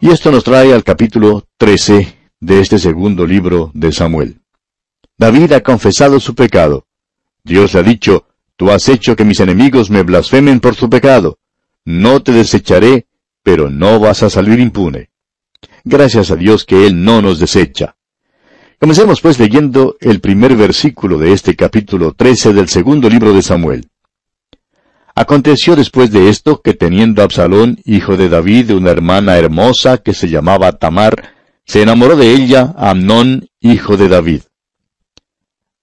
Y esto nos trae al capítulo 13 de este segundo libro de Samuel. David ha confesado su pecado. Dios le ha dicho, Tú has hecho que mis enemigos me blasfemen por su pecado. No te desecharé, pero no vas a salir impune. Gracias a Dios que Él no nos desecha. Comencemos pues leyendo el primer versículo de este capítulo 13 del segundo libro de Samuel. Aconteció después de esto que teniendo Absalón, hijo de David, una hermana hermosa que se llamaba Tamar, se enamoró de ella Amnón, hijo de David.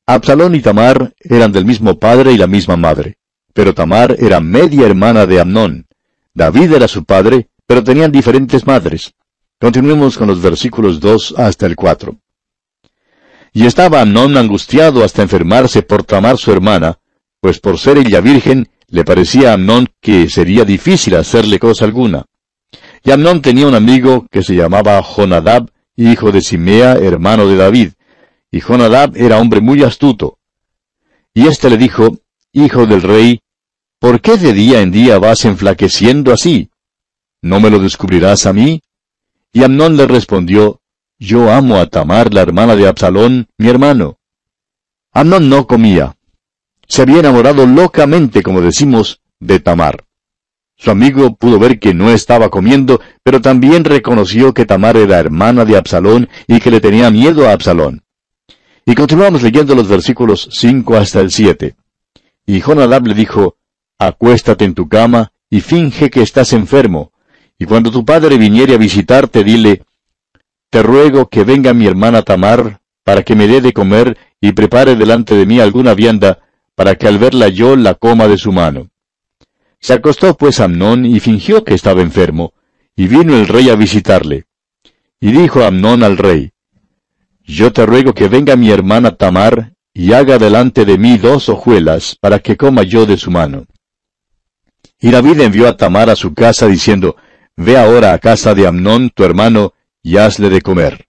Absalón y Tamar eran del mismo padre y la misma madre, pero Tamar era media hermana de Amnón. David era su padre, pero tenían diferentes madres. Continuemos con los versículos 2 hasta el 4. Y estaba Amnón angustiado hasta enfermarse por Tamar su hermana, pues por ser ella virgen, le parecía a Amnón que sería difícil hacerle cosa alguna. Y Amnón tenía un amigo que se llamaba Jonadab, hijo de Simea, hermano de David, y Jonadab era hombre muy astuto. Y éste le dijo, Hijo del rey, ¿por qué de día en día vas enflaqueciendo así? ¿No me lo descubrirás a mí? Y Amnón le respondió, Yo amo a Tamar, la hermana de Absalón, mi hermano. Amnón no comía, se había enamorado locamente, como decimos, de Tamar. Su amigo pudo ver que no estaba comiendo, pero también reconoció que Tamar era hermana de Absalón y que le tenía miedo a Absalón. Y continuamos leyendo los versículos 5 hasta el 7. Y Jonadab le dijo, Acuéstate en tu cama y finge que estás enfermo, y cuando tu padre viniere a visitarte, dile, Te ruego que venga mi hermana Tamar, para que me dé de comer y prepare delante de mí alguna vianda, para que al verla yo la coma de su mano. Se acostó pues Amnón y fingió que estaba enfermo, y vino el rey a visitarle. Y dijo Amnón al rey, Yo te ruego que venga mi hermana Tamar, y haga delante de mí dos hojuelas, para que coma yo de su mano. Y David envió a Tamar a su casa, diciendo, Ve ahora a casa de Amnón, tu hermano, y hazle de comer.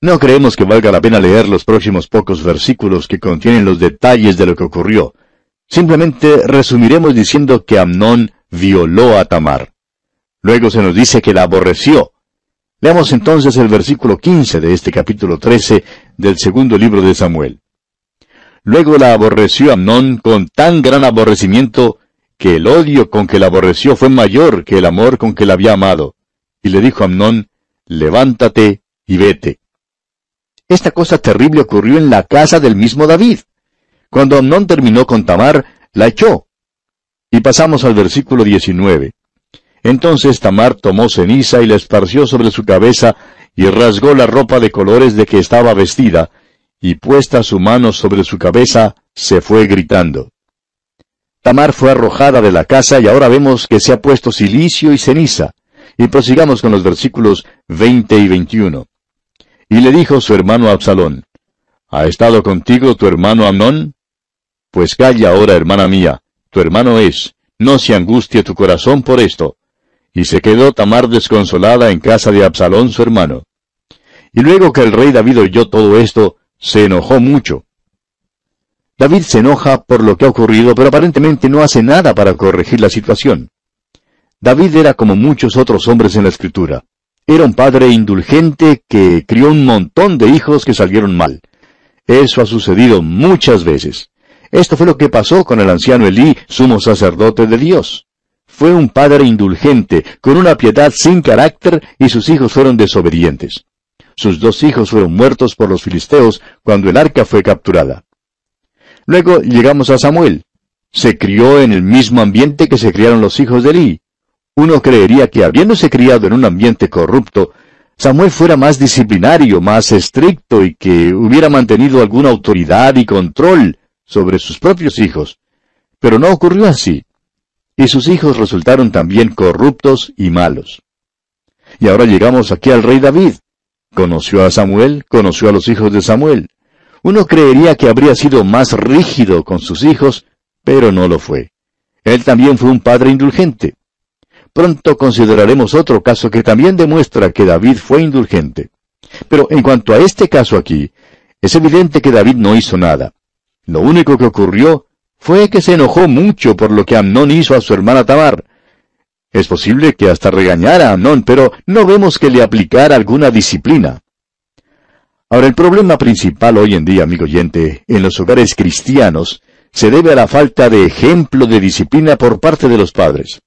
No creemos que valga la pena leer los próximos pocos versículos que contienen los detalles de lo que ocurrió. Simplemente resumiremos diciendo que Amnón violó a Tamar. Luego se nos dice que la aborreció. Leamos entonces el versículo 15 de este capítulo 13 del segundo libro de Samuel. Luego la aborreció Amnón con tan gran aborrecimiento que el odio con que la aborreció fue mayor que el amor con que la había amado. Y le dijo a Amnón, levántate y vete. Esta cosa terrible ocurrió en la casa del mismo David. Cuando Amnón terminó con Tamar, la echó. Y pasamos al versículo 19. Entonces Tamar tomó ceniza y la esparció sobre su cabeza y rasgó la ropa de colores de que estaba vestida, y puesta su mano sobre su cabeza, se fue gritando. Tamar fue arrojada de la casa y ahora vemos que se ha puesto silicio y ceniza. Y prosigamos con los versículos 20 y 21. Y le dijo su hermano Absalón, ¿Ha estado contigo tu hermano Amnón? Pues calla ahora, hermana mía, tu hermano es, no se angustie tu corazón por esto. Y se quedó Tamar desconsolada en casa de Absalón su hermano. Y luego que el rey David oyó todo esto, se enojó mucho. David se enoja por lo que ha ocurrido, pero aparentemente no hace nada para corregir la situación. David era como muchos otros hombres en la escritura. Era un padre indulgente que crió un montón de hijos que salieron mal. Eso ha sucedido muchas veces. Esto fue lo que pasó con el anciano Elí, sumo sacerdote de Dios. Fue un padre indulgente, con una piedad sin carácter, y sus hijos fueron desobedientes. Sus dos hijos fueron muertos por los filisteos cuando el arca fue capturada. Luego llegamos a Samuel. Se crió en el mismo ambiente que se criaron los hijos de Elí. Uno creería que habiéndose criado en un ambiente corrupto, Samuel fuera más disciplinario, más estricto y que hubiera mantenido alguna autoridad y control sobre sus propios hijos. Pero no ocurrió así. Y sus hijos resultaron también corruptos y malos. Y ahora llegamos aquí al rey David. Conoció a Samuel, conoció a los hijos de Samuel. Uno creería que habría sido más rígido con sus hijos, pero no lo fue. Él también fue un padre indulgente. Pronto consideraremos otro caso que también demuestra que David fue indulgente. Pero en cuanto a este caso aquí, es evidente que David no hizo nada. Lo único que ocurrió fue que se enojó mucho por lo que Amnón hizo a su hermana Tamar. Es posible que hasta regañara a Amnón, pero no vemos que le aplicara alguna disciplina. Ahora, el problema principal hoy en día, amigo oyente, en los hogares cristianos, se debe a la falta de ejemplo de disciplina por parte de los padres.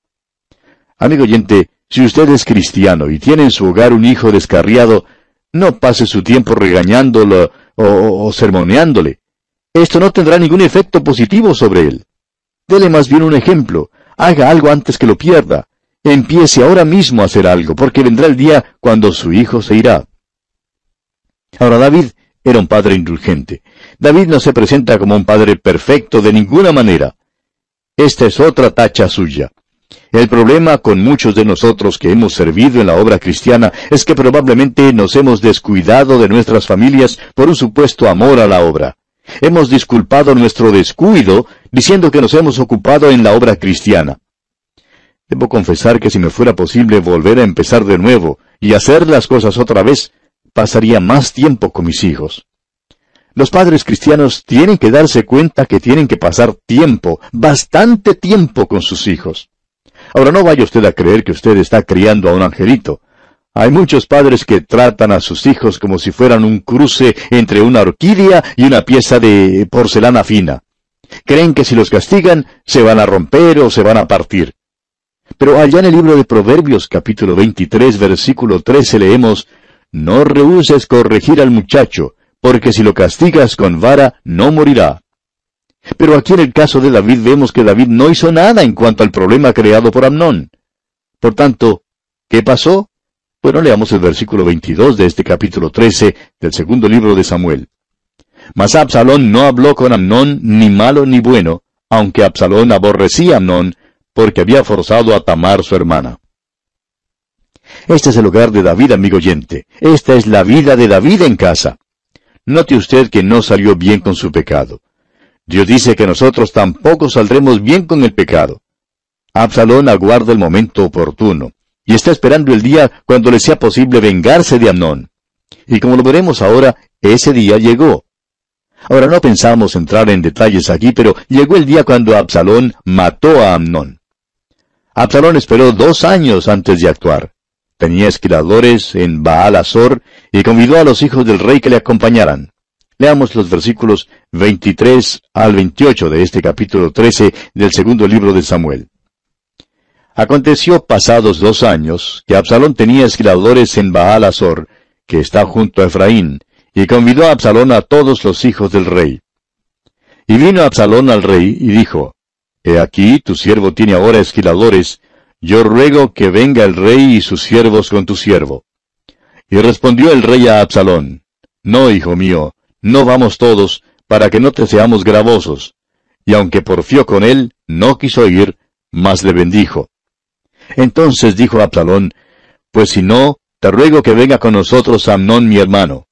Amigo oyente, si usted es cristiano y tiene en su hogar un hijo descarriado, no pase su tiempo regañándolo o, sermoneándole. Esto no tendrá ningún efecto positivo sobre él. Dele más bien un ejemplo. Haga algo antes que lo pierda. Empiece ahora mismo a hacer algo, porque vendrá el día cuando su hijo se irá. Ahora David era un padre indulgente. David no se presenta como un padre perfecto de ninguna manera. Esta es otra tacha suya. El problema con muchos de nosotros que hemos servido en la obra cristiana es que probablemente nos hemos descuidado de nuestras familias por un supuesto amor a la obra. Hemos disculpado nuestro descuido diciendo que nos hemos ocupado en la obra cristiana. Debo confesar que si me fuera posible volver a empezar de nuevo y hacer las cosas otra vez, pasaría más tiempo con mis hijos. Los padres cristianos tienen que darse cuenta que tienen que pasar tiempo, bastante tiempo con sus hijos. Ahora no vaya usted a creer que usted está criando a un angelito. Hay muchos padres que tratan a sus hijos como si fueran un cruce entre una orquídea y una pieza de porcelana fina. Creen que si los castigan se van a romper o se van a partir. Pero allá en el libro de Proverbios capítulo 23 versículo 13 leemos, No rehuses corregir al muchacho, porque si lo castigas con vara no morirá. Pero aquí en el caso de David vemos que David no hizo nada en cuanto al problema creado por Amnón. Por tanto, ¿qué pasó? Bueno, leamos el versículo 22 de este capítulo 13 del segundo libro de Samuel. Mas Absalón no habló con Amnón ni malo ni bueno, aunque Absalón aborrecía a Amnón, porque había forzado a Tamar su hermana. Este es el hogar de David, amigo oyente. Esta es la vida de David en casa. Note usted que no salió bien con su pecado. Dios dice que nosotros tampoco saldremos bien con el pecado. Absalón aguarda el momento oportuno, y está esperando el día cuando le sea posible vengarse de Amnón. Y como lo veremos ahora, ese día llegó. Ahora no pensamos entrar en detalles aquí, pero llegó el día cuando Absalón mató a Amnón. Absalón esperó dos años antes de actuar. Tenía esquiladores en Baal Azor y convidó a los hijos del rey que le acompañaran. Leamos los versículos 23 al 28 de este capítulo 13 del segundo libro de Samuel. Aconteció pasados dos años que Absalón tenía esquiladores en Baal Azor, que está junto a Efraín, y convidó a Absalón a todos los hijos del rey. Y vino Absalón al rey y dijo, He aquí, tu siervo tiene ahora esquiladores, yo ruego que venga el rey y sus siervos con tu siervo. Y respondió el rey a Absalón, No, hijo mío, no vamos todos, para que no te seamos gravosos. Y aunque porfió con él, no quiso ir, mas le bendijo. Entonces dijo Absalón, Pues si no, te ruego que venga con nosotros Amnón mi hermano.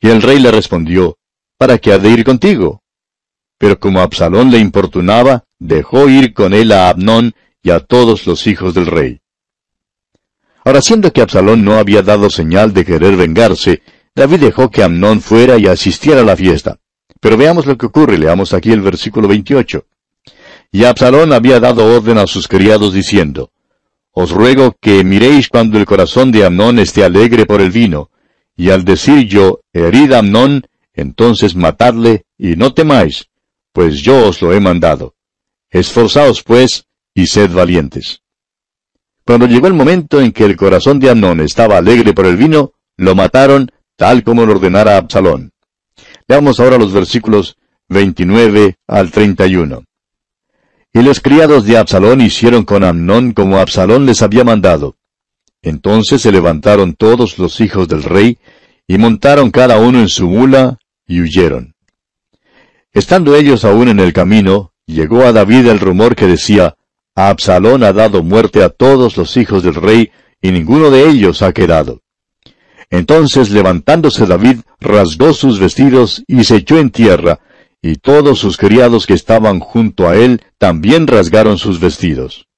Y el rey le respondió, ¿Para qué ha de ir contigo? Pero como Absalón le importunaba, dejó ir con él a Abnón y a todos los hijos del rey. Ahora, siendo que Absalón no había dado señal de querer vengarse, David dejó que Amnón fuera y asistiera a la fiesta. Pero veamos lo que ocurre, leamos aquí el versículo 28. Y Absalón había dado orden a sus criados diciendo, Os ruego que miréis cuando el corazón de Amnón esté alegre por el vino, y al decir yo, herid a Amnón, entonces matadle, y no temáis, pues yo os lo he mandado. Esforzaos, pues, y sed valientes. Cuando llegó el momento en que el corazón de Amnón estaba alegre por el vino, lo mataron tal como lo ordenara Absalón. Leamos ahora los versículos 29 al 31. Y los criados de Absalón hicieron con Amnón como Absalón les había mandado. Entonces se levantaron todos los hijos del rey, y montaron cada uno en su mula, y huyeron. Estando ellos aún en el camino, llegó a David el rumor que decía, Absalón ha dado muerte a todos los hijos del rey, y ninguno de ellos ha quedado. Entonces levantándose David, rasgó sus vestidos y se echó en tierra, y todos sus criados que estaban junto a él también rasgaron sus vestidos.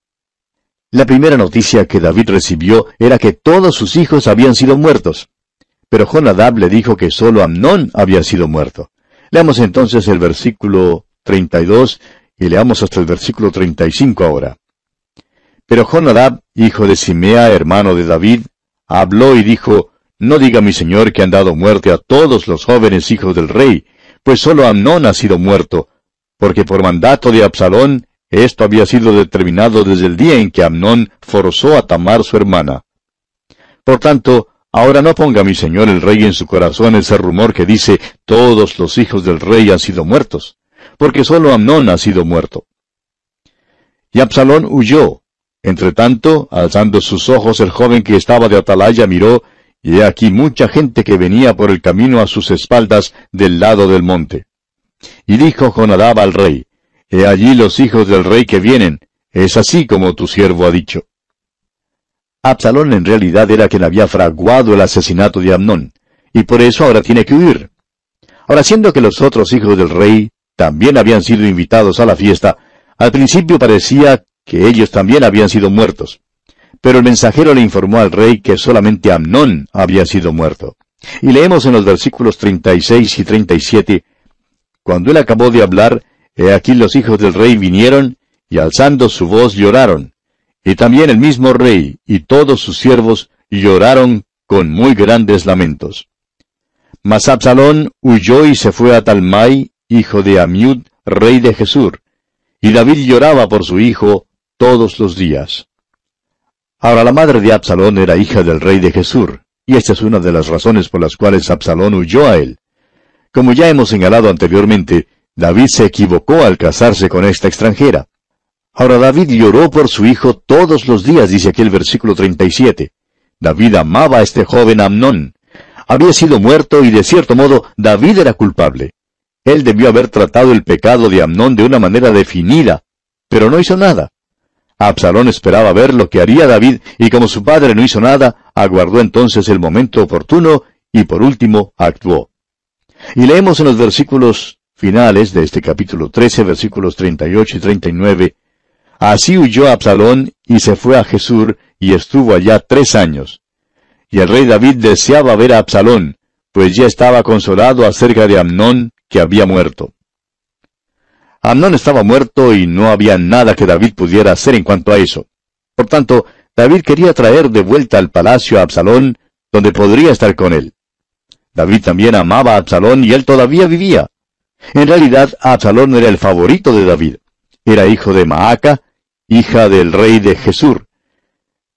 La primera noticia que David recibió era que todos sus hijos habían sido muertos. Pero Jonadab le dijo que solo Amnón había sido muerto. Leamos entonces el versículo 32 y leamos hasta el versículo 35 ahora. Pero Jonadab, hijo de Simea, hermano de David, habló y dijo, No diga mi señor que han dado muerte a todos los jóvenes hijos del rey, pues solo Amnón ha sido muerto, porque por mandato de Absalón esto había sido determinado desde el día en que Amnón forzó a Tamar su hermana. Por tanto, ahora no ponga mi señor el rey en su corazón ese rumor que dice todos los hijos del rey han sido muertos, porque solo Amnón ha sido muerto. Y Absalón huyó. Entre tanto, alzando sus ojos, el joven que estaba de atalaya miró, y he aquí mucha gente que venía por el camino a sus espaldas del lado del monte. Y dijo Jonadab al rey, He allí los hijos del rey que vienen, es así como tu siervo ha dicho. Absalón en realidad era quien había fraguado el asesinato de Amnón, y por eso ahora tiene que huir. Ahora, siendo que los otros hijos del rey también habían sido invitados a la fiesta, al principio parecía que ellos también habían sido muertos. Pero el mensajero le informó al rey que solamente Amnón había sido muerto. Y leemos en los versículos 36 y 37, Cuando él acabó de hablar, he aquí los hijos del rey vinieron, y alzando su voz lloraron. Y también el mismo rey y todos sus siervos lloraron con muy grandes lamentos. Mas Absalón huyó y se fue a Talmai, hijo de Amiud, rey de Jesur, y David lloraba por su hijo todos los días. Ahora la madre de Absalón era hija del rey de Jesur, y esta es una de las razones por las cuales Absalón huyó a él. Como ya hemos señalado anteriormente, David se equivocó al casarse con esta extranjera. Ahora David lloró por su hijo todos los días, dice aquí el versículo 37. David amaba a este joven Amnón. Había sido muerto y de cierto modo David era culpable. Él debió haber tratado el pecado de Amnón de una manera definida, pero no hizo nada. Absalón esperaba ver lo que haría David, y como su padre no hizo nada, aguardó entonces el momento oportuno y por último actuó. Y leemos en los versículos finales de este capítulo 13, versículos 38 y 39, Así huyó Absalón y se fue a Jesur y estuvo allá tres años. Y el rey David deseaba ver a Absalón, pues ya estaba consolado acerca de Amnón, que había muerto. Amnón estaba muerto y no había nada que David pudiera hacer en cuanto a eso. Por tanto, David quería traer de vuelta al palacio a Absalón, donde podría estar con él. David también amaba a Absalón y él todavía vivía. En realidad, Absalón era el favorito de David. Era hijo de Maaca, hija del rey de Jesur.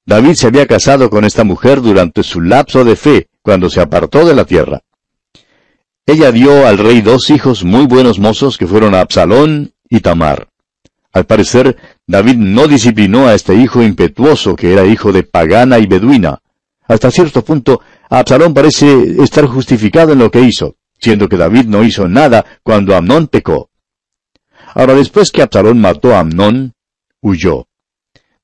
David se había casado con esta mujer durante su lapso de fe, cuando se apartó de la tierra. Ella dio al rey dos hijos muy buenos mozos que fueron Absalón y Tamar. Al parecer, David no disciplinó a este hijo impetuoso que era hijo de pagana y beduina. Hasta cierto punto, Absalón parece estar justificado en lo que hizo, siendo que David no hizo nada cuando Amnón pecó. Ahora, después que Absalón mató a Amnón, huyó.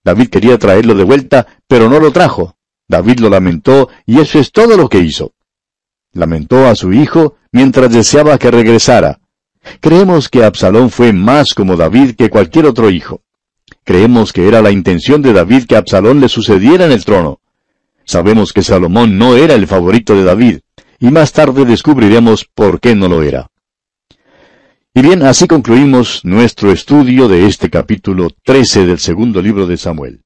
David quería traerlo de vuelta, pero no lo trajo. David lo lamentó, y eso es todo lo que hizo. Lamentó a su hijo mientras deseaba que regresara. Creemos que Absalón fue más como David que cualquier otro hijo. Creemos que era la intención de David que Absalón le sucediera en el trono. Sabemos que Salomón no era el favorito de David, y más tarde descubriremos por qué no lo era. Y bien, así concluimos nuestro estudio de este capítulo 13 del segundo libro de Samuel.